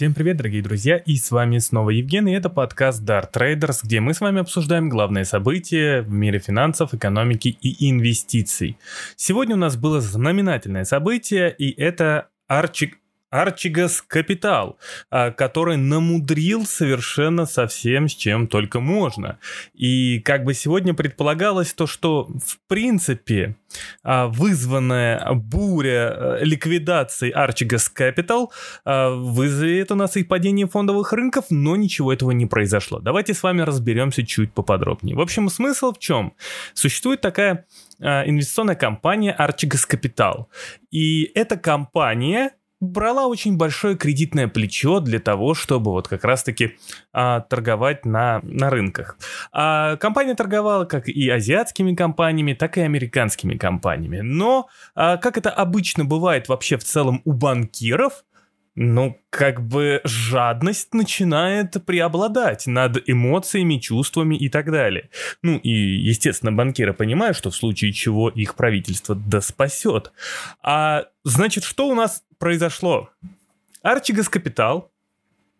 Всем привет, дорогие друзья, и с вами снова Евген, и это подкаст Dart Traders, где мы с вами обсуждаем главные события в мире финансов, экономики и инвестиций. Сегодня у нас было знаменательное событие, и это Арчик Арчигас Капитал, а, который намудрил совершенно совсем с чем только можно. И как бы сегодня предполагалось то, что в принципе а, вызванная буря э, ликвидации Archegos Capital а, вызовет у нас и падение фондовых рынков, но ничего этого не произошло. Давайте с вами разберемся чуть поподробнее. В общем, смысл в чем? Существует такая инвестиционная компания Archegos Capital. И эта компания брала очень большое кредитное плечо для того, чтобы вот как раз-таки а, торговать на, на рынках. А компания торговала как и азиатскими компаниями, так и американскими компаниями. Но, а, как это обычно бывает вообще в целом у банкиров, ну, как бы жадность начинает преобладать над эмоциями, чувствами и так далее. Ну и, естественно, банкиры понимают, что в случае чего их правительство да спасет. А значит, что у нас произошло? Арчигас Капитал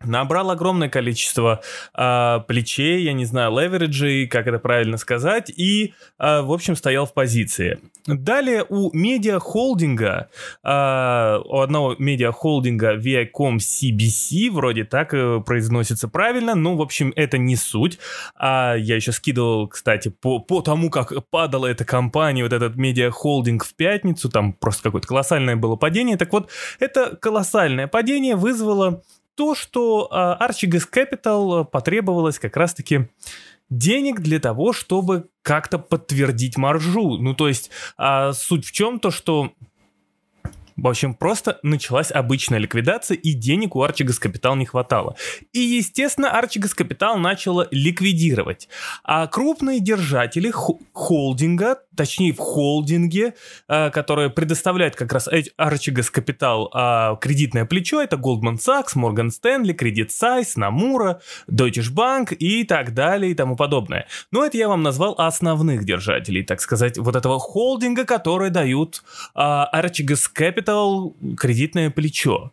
набрал огромное количество э, плечей, я не знаю, левериджей, как это правильно сказать, и, э, в общем, стоял в позиции. Далее у медиа-холдинга, э, у одного медиа-холдинга Viacom CBC, вроде так э, произносится правильно, но, в общем, это не суть. А я еще скидывал, кстати, по, по тому, как падала эта компания, вот этот медиа-холдинг в пятницу, там просто какое-то колоссальное было падение. Так вот, это колоссальное падение вызвало то, что Archegos Capital потребовалось как раз-таки денег для того, чтобы как-то подтвердить маржу. Ну, то есть, а, суть в чем то, что в общем, просто началась обычная ликвидация, и денег у Арчигас Капитал не хватало. И, естественно, Арчигас Капитал начала ликвидировать. А крупные держатели холдинга, точнее в холдинге, э, который предоставляет как раз Capital э, кредитное плечо, это Goldman Sachs, Morgan Stanley, Credit Suisse, Namura, Deutsche Bank и так далее и тому подобное. Но это я вам назвал основных держателей, так сказать, вот этого холдинга, которые дают э, Archegos Capital кредитное плечо.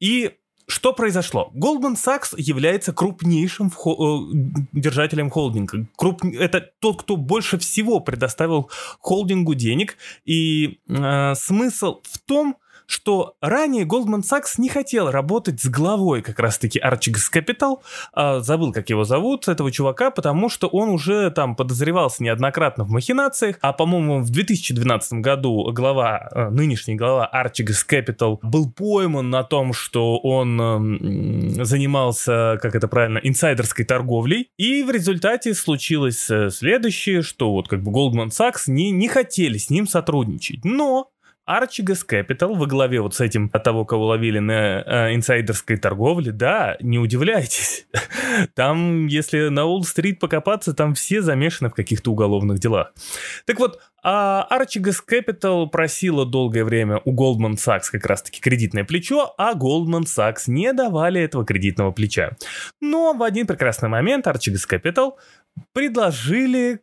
И что произошло? Goldman Sachs является крупнейшим хо- э, держателем холдинга. Круп... Это тот, кто больше всего предоставил холдингу денег. И э, смысл в том, что ранее Goldman Sachs не хотел работать с главой как раз-таки Archegos Capital, а, забыл, как его зовут, этого чувака, потому что он уже там подозревался неоднократно в махинациях, а, по-моему, в 2012 году глава, а, нынешний глава Archegos Capital был пойман на том, что он м, занимался, как это правильно, инсайдерской торговлей, и в результате случилось э, следующее, что вот как бы Goldman Sachs не, не хотели с ним сотрудничать, но Archegos Capital во главе вот с этим от того, кого ловили на э, инсайдерской торговле, да, не удивляйтесь. Там, если на Уолл-стрит покопаться, там все замешаны в каких-то уголовных делах. Так вот, а Archegos Capital просила долгое время у Goldman Sachs как раз-таки кредитное плечо, а Goldman Sachs не давали этого кредитного плеча. Но в один прекрасный момент Archegos Capital предложили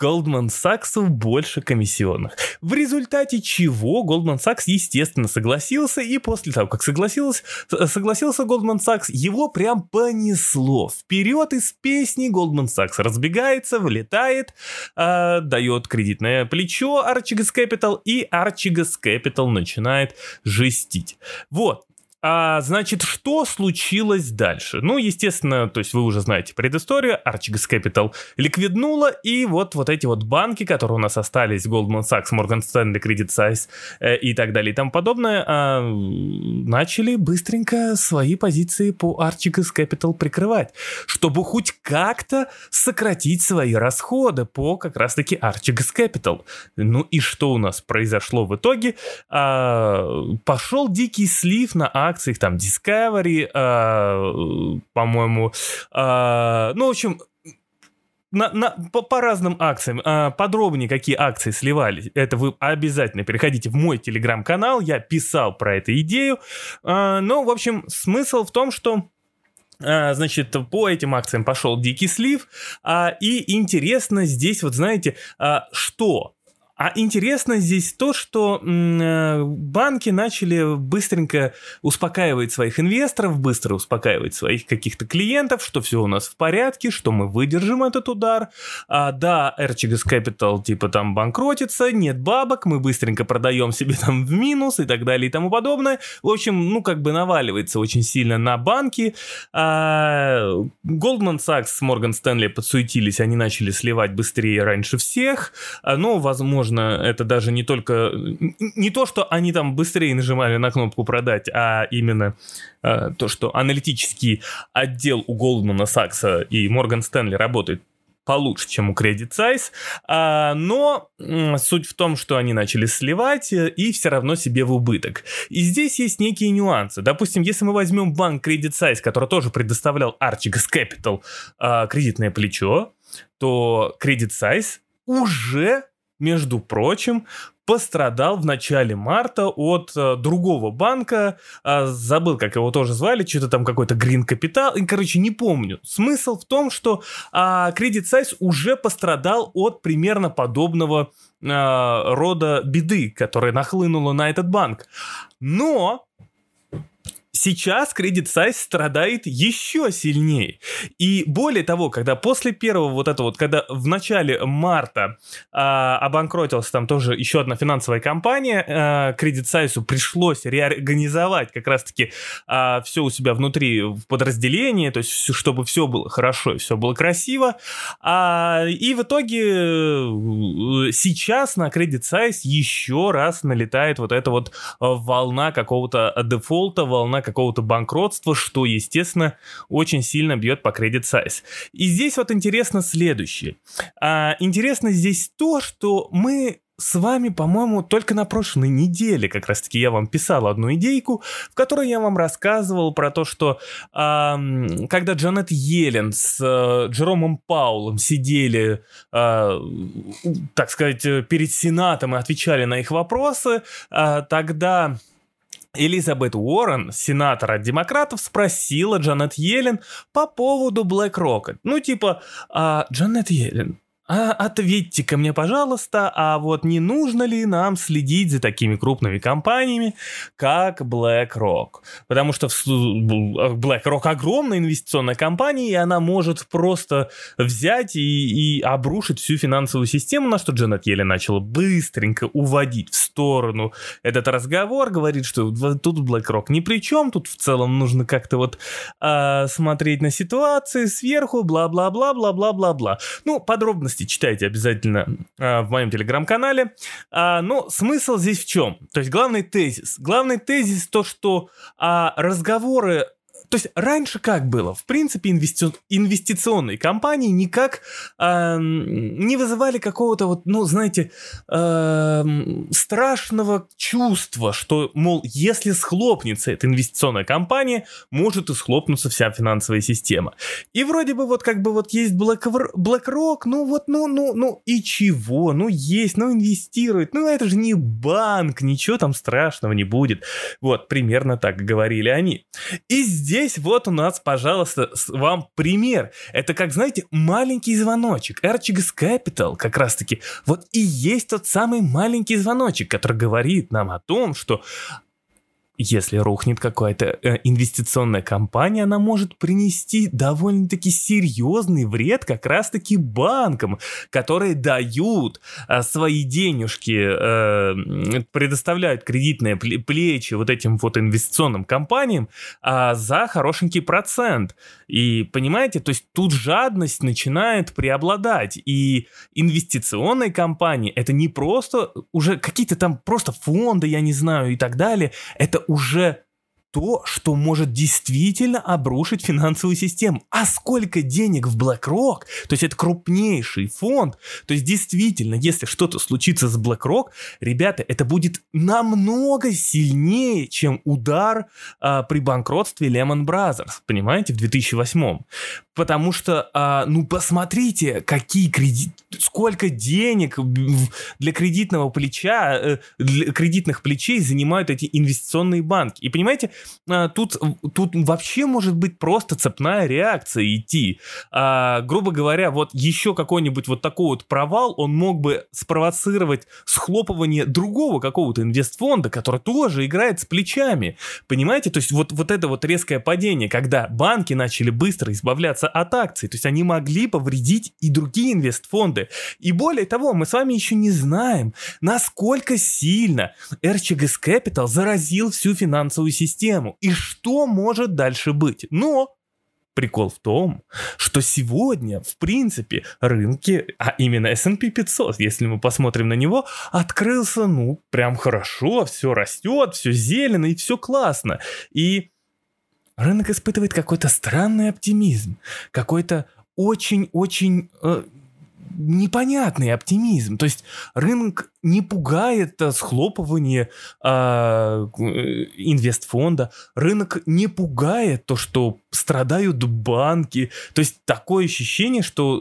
Goldman Sachs больше комиссионных. В результате чего Goldman Sachs, естественно, согласился, и после того, как согласился, согласился Goldman Sachs, его прям понесло. Вперед из песни Goldman Sachs разбегается, влетает, э, дает кредитное плечо Archegos Capital, и Archegos Capital начинает жестить. Вот, а, значит, что случилось дальше? Ну, естественно, то есть вы уже знаете предысторию. Archegos Capital ликвиднула, и вот, вот эти вот банки, которые у нас остались, Goldman Sachs, Morgan Stanley, Credit Suisse э, и так далее и тому подобное, э, начали быстренько свои позиции по Archegos Capital прикрывать, чтобы хоть как-то сократить свои расходы по как раз-таки Archegos Capital. Ну и что у нас произошло в итоге? Э, пошел дикий слив на акциях, там Discovery, э, по-моему, э, ну, в общем, на, на, по, по разным акциям. А, подробнее, какие акции сливались, это вы обязательно переходите в мой телеграм-канал. Я писал про эту идею. А, но, в общем, смысл в том, что а, Значит, по этим акциям пошел дикий слив. И интересно здесь, вот знаете, что А интересно здесь то, что э, банки начали быстренько успокаивать своих инвесторов, быстро успокаивать своих каких-то клиентов, что все у нас в порядке, что мы выдержим этот удар. А, да, RCGS Capital типа там банкротится, нет бабок, мы быстренько продаем себе там в минус и так далее и тому подобное. В общем, ну как бы наваливается очень сильно на банки. А, Goldman Sachs, Morgan Stanley подсуетились, они начали сливать быстрее раньше всех. А, но, возможно, это даже не только... Не то, что они там быстрее нажимали на кнопку продать, а именно а, то, что аналитический отдел у Goldman Sachs и Morgan Stanley работает получше, чем у Credit Size, а, но суть в том, что они начали сливать э, и все равно себе в убыток. И здесь есть некие нюансы. Допустим, если мы возьмем банк Credit Size, который тоже предоставлял Archegos Capital а, кредитное плечо, то Credit Size уже между прочим, пострадал в начале марта от э, другого банка, э, забыл, как его тоже звали, что-то там какой-то Green Capital, и, короче, не помню. Смысл в том, что э, Credit Size уже пострадал от примерно подобного э, рода беды, которая нахлынула на этот банк. Но Сейчас Credit Size страдает еще сильнее. И более того, когда после первого вот этого вот, когда в начале марта а, обанкротилась там тоже еще одна финансовая компания, а, Credit Size пришлось реорганизовать как раз-таки а, все у себя внутри в подразделении, то есть чтобы все было хорошо и все было красиво. А, и в итоге э, сейчас на Credit Size еще раз налетает вот эта вот волна какого-то дефолта, волна какого-то банкротства, что, естественно, очень сильно бьет по кредит сайз. И здесь вот интересно следующее. А, интересно здесь то, что мы с вами, по-моему, только на прошлой неделе как раз-таки я вам писал одну идейку, в которой я вам рассказывал про то, что э, когда Джанет Йеллен с э, Джеромом Паулом сидели, э, так сказать, перед Сенатом и отвечали на их вопросы, э, тогда Элизабет Уоррен, сенатор от демократов, спросила Джанет Йеллен по поводу BlackRock. Ну, типа, а, Джанет Йеллен, а ответьте-ка мне, пожалуйста, а вот не нужно ли нам следить за такими крупными компаниями, как BlackRock? Потому что BlackRock огромная инвестиционная компания, и она может просто взять и, и обрушить всю финансовую систему, на что Джанет Йеллен начала быстренько уводить в сторону этот разговор, говорит, что тут BlackRock ни при чем, тут в целом нужно как-то вот э, смотреть на ситуации сверху, бла-бла-бла-бла-бла-бла-бла. Ну, подробности подробности читайте обязательно а, в моем телеграм-канале. А, но смысл здесь в чем? То есть главный тезис. Главный тезис то, что а, разговоры то есть раньше как было? В принципе, инвести... инвестиционные компании никак э, не вызывали какого-то вот, ну, знаете, э, страшного чувства, что, мол, если схлопнется эта инвестиционная компания, может и схлопнуться вся финансовая система. И вроде бы вот как бы вот есть BlackRock, BlackRock ну вот, ну, ну, ну и чего? Ну есть, ну инвестирует, ну это же не банк, ничего там страшного не будет. Вот, примерно так говорили они. И здесь здесь вот у нас, пожалуйста, вам пример. Это как, знаете, маленький звоночек. Archegos Capital как раз-таки вот и есть тот самый маленький звоночек, который говорит нам о том, что если рухнет какая-то э, инвестиционная компания, она может принести довольно-таки серьезный вред как раз-таки банкам, которые дают э, свои денежки, э, предоставляют кредитные плечи вот этим вот инвестиционным компаниям э, за хорошенький процент. И понимаете, то есть тут жадность начинает преобладать. И инвестиционные компании это не просто уже какие-то там просто фонды, я не знаю, и так далее. Это уже то, что может действительно обрушить финансовую систему. А сколько денег в BlackRock, то есть это крупнейший фонд, то есть действительно, если что-то случится с BlackRock, ребята, это будет намного сильнее, чем удар а, при банкротстве Lehman Brothers, понимаете, в 2008. Потому что, а, ну посмотрите, какие кредиты, сколько денег для кредитного плеча, э, для кредитных плечей занимают эти инвестиционные банки. И понимаете, а, тут, тут вообще может быть просто цепная реакция идти. А, грубо говоря, вот еще какой-нибудь вот такой вот провал, он мог бы спровоцировать схлопывание другого какого-то инвестфонда, который тоже играет с плечами. Понимаете? То есть вот, вот это вот резкое падение, когда банки начали быстро избавляться от акций, то есть они могли повредить и другие инвестфонды. И более того, мы с вами еще не знаем, насколько сильно RCGS Capital заразил всю финансовую систему и что может дальше быть. Но Прикол в том, что сегодня, в принципе, рынки, а именно S&P 500, если мы посмотрим на него, открылся, ну, прям хорошо, все растет, все зелено и все классно. И рынок испытывает какой-то странный оптимизм, какой-то очень-очень э, непонятный оптимизм. То есть рынок не пугает схлопывание а, э, инвестфонда, рынок не пугает то, что страдают банки. То есть такое ощущение, что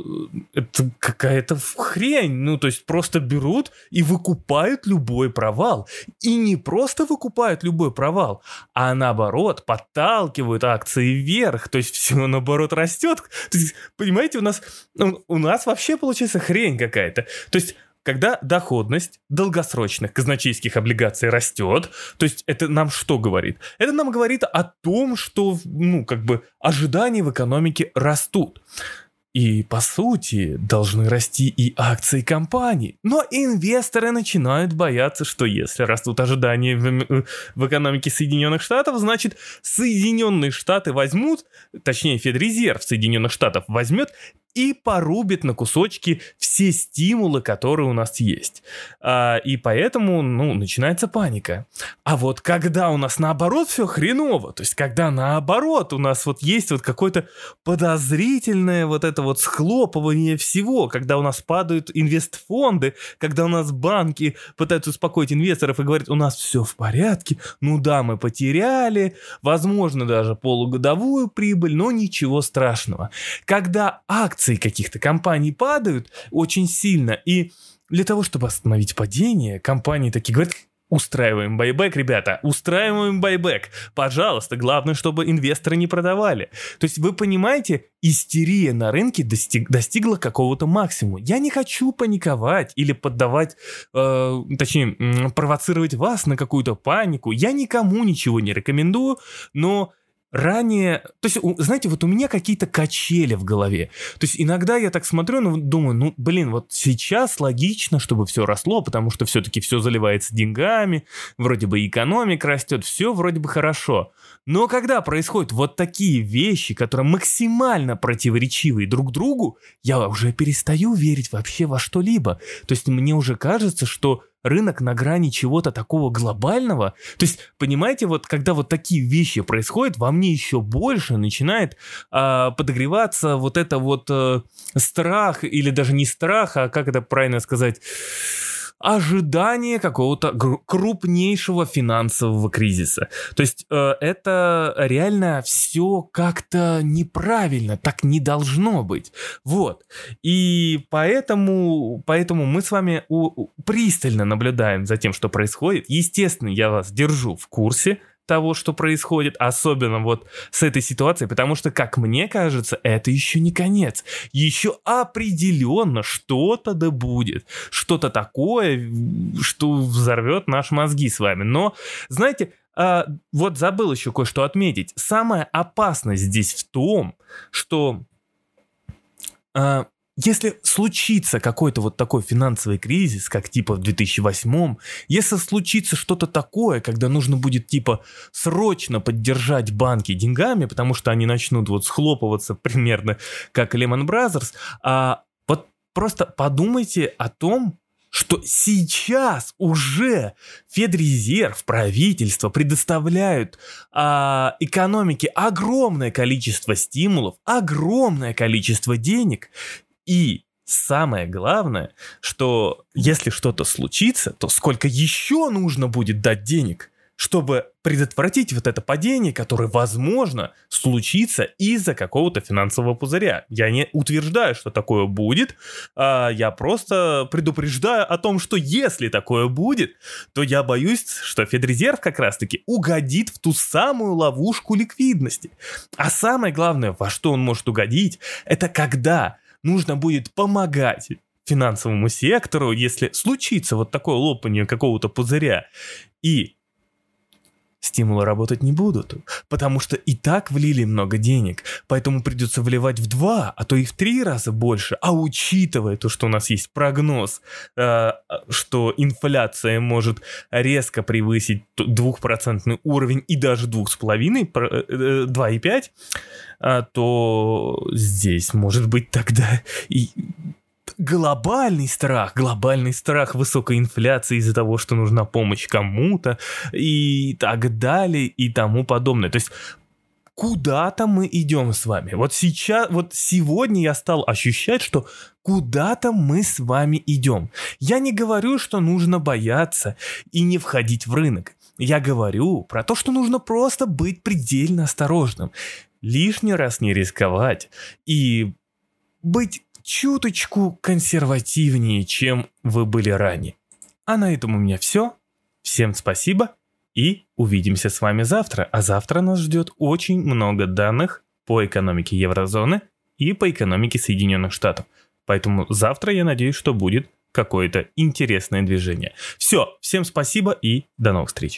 э, это какая-то хрень. Ну, то есть просто берут и выкупают любой провал. И не просто выкупают любой провал, а наоборот подталкивают акции вверх. То есть все наоборот растет. То есть, понимаете, у нас, у нас вообще получается хрень какая-то. То есть когда доходность долгосрочных казначейских облигаций растет, то есть это нам что говорит? Это нам говорит о том, что, ну, как бы ожидания в экономике растут. И, по сути, должны расти и акции компаний. Но инвесторы начинают бояться, что если растут ожидания в, в экономике Соединенных Штатов, значит, Соединенные Штаты возьмут, точнее, Федрезерв Соединенных Штатов возьмет и порубит на кусочки все стимулы, которые у нас есть. А, и поэтому, ну, начинается паника. А вот когда у нас наоборот все хреново, то есть когда наоборот у нас вот есть вот какое-то подозрительное вот это вот схлопывание всего, когда у нас падают инвестфонды, когда у нас банки пытаются успокоить инвесторов и говорят, у нас все в порядке, ну да, мы потеряли, возможно, даже полугодовую прибыль, но ничего страшного. Когда акции акции каких-то компаний падают очень сильно, и для того, чтобы остановить падение, компании такие говорят, Устраиваем байбек, ребята, устраиваем байбек. Пожалуйста, главное, чтобы инвесторы не продавали. То есть вы понимаете, истерия на рынке достиг, достигла какого-то максимума. Я не хочу паниковать или поддавать, э, точнее, провоцировать вас на какую-то панику. Я никому ничего не рекомендую, но ранее, то есть, знаете, вот у меня какие-то качели в голове. То есть иногда я так смотрю, ну, думаю, ну, блин, вот сейчас логично, чтобы все росло, потому что все-таки все заливается деньгами, вроде бы экономика растет, все вроде бы хорошо. Но когда происходят вот такие вещи, которые максимально противоречивые друг другу, я уже перестаю верить вообще во что-либо. То есть мне уже кажется, что рынок на грани чего-то такого глобального. То есть, понимаете, вот когда вот такие вещи происходят, во мне еще больше начинает а, подогреваться вот это вот а, страх, или даже не страх, а как это правильно сказать, ожидание какого-то крупнейшего финансового кризиса. То есть э, это реально все как-то неправильно, так не должно быть. Вот. И поэтому, поэтому мы с вами у, пристально наблюдаем за тем, что происходит. Естественно, я вас держу в курсе того, что происходит, особенно вот с этой ситуацией, потому что, как мне кажется, это еще не конец. Еще определенно что-то да будет. Что-то такое, что взорвет наши мозги с вами. Но, знаете, а, вот забыл еще кое-что отметить. Самая опасность здесь в том, что а, если случится какой-то вот такой финансовый кризис, как типа в 2008, если случится что-то такое, когда нужно будет типа срочно поддержать банки деньгами, потому что они начнут вот схлопываться примерно как Lehman Brothers, а вот просто подумайте о том, что сейчас уже Федрезерв, правительство предоставляют а, экономике огромное количество стимулов, огромное количество денег, и самое главное, что если что-то случится, то сколько еще нужно будет дать денег? чтобы предотвратить вот это падение, которое, возможно, случится из-за какого-то финансового пузыря. Я не утверждаю, что такое будет, а я просто предупреждаю о том, что если такое будет, то я боюсь, что Федрезерв как раз-таки угодит в ту самую ловушку ликвидности. А самое главное, во что он может угодить, это когда нужно будет помогать финансовому сектору, если случится вот такое лопание какого-то пузыря, и стимулы работать не будут, потому что и так влили много денег, поэтому придется вливать в два, а то и в три раза больше, а учитывая то, что у нас есть прогноз, э, что инфляция может резко превысить двухпроцентный уровень и даже двух с половиной, 2,5, э, э, то здесь может быть тогда и глобальный страх, глобальный страх высокой инфляции из-за того, что нужна помощь кому-то и так далее и тому подобное. То есть куда-то мы идем с вами. Вот сейчас, вот сегодня я стал ощущать, что куда-то мы с вами идем. Я не говорю, что нужно бояться и не входить в рынок. Я говорю про то, что нужно просто быть предельно осторожным, лишний раз не рисковать и быть чуточку консервативнее, чем вы были ранее. А на этом у меня все. Всем спасибо и увидимся с вами завтра. А завтра нас ждет очень много данных по экономике еврозоны и по экономике Соединенных Штатов. Поэтому завтра я надеюсь, что будет какое-то интересное движение. Все, всем спасибо и до новых встреч.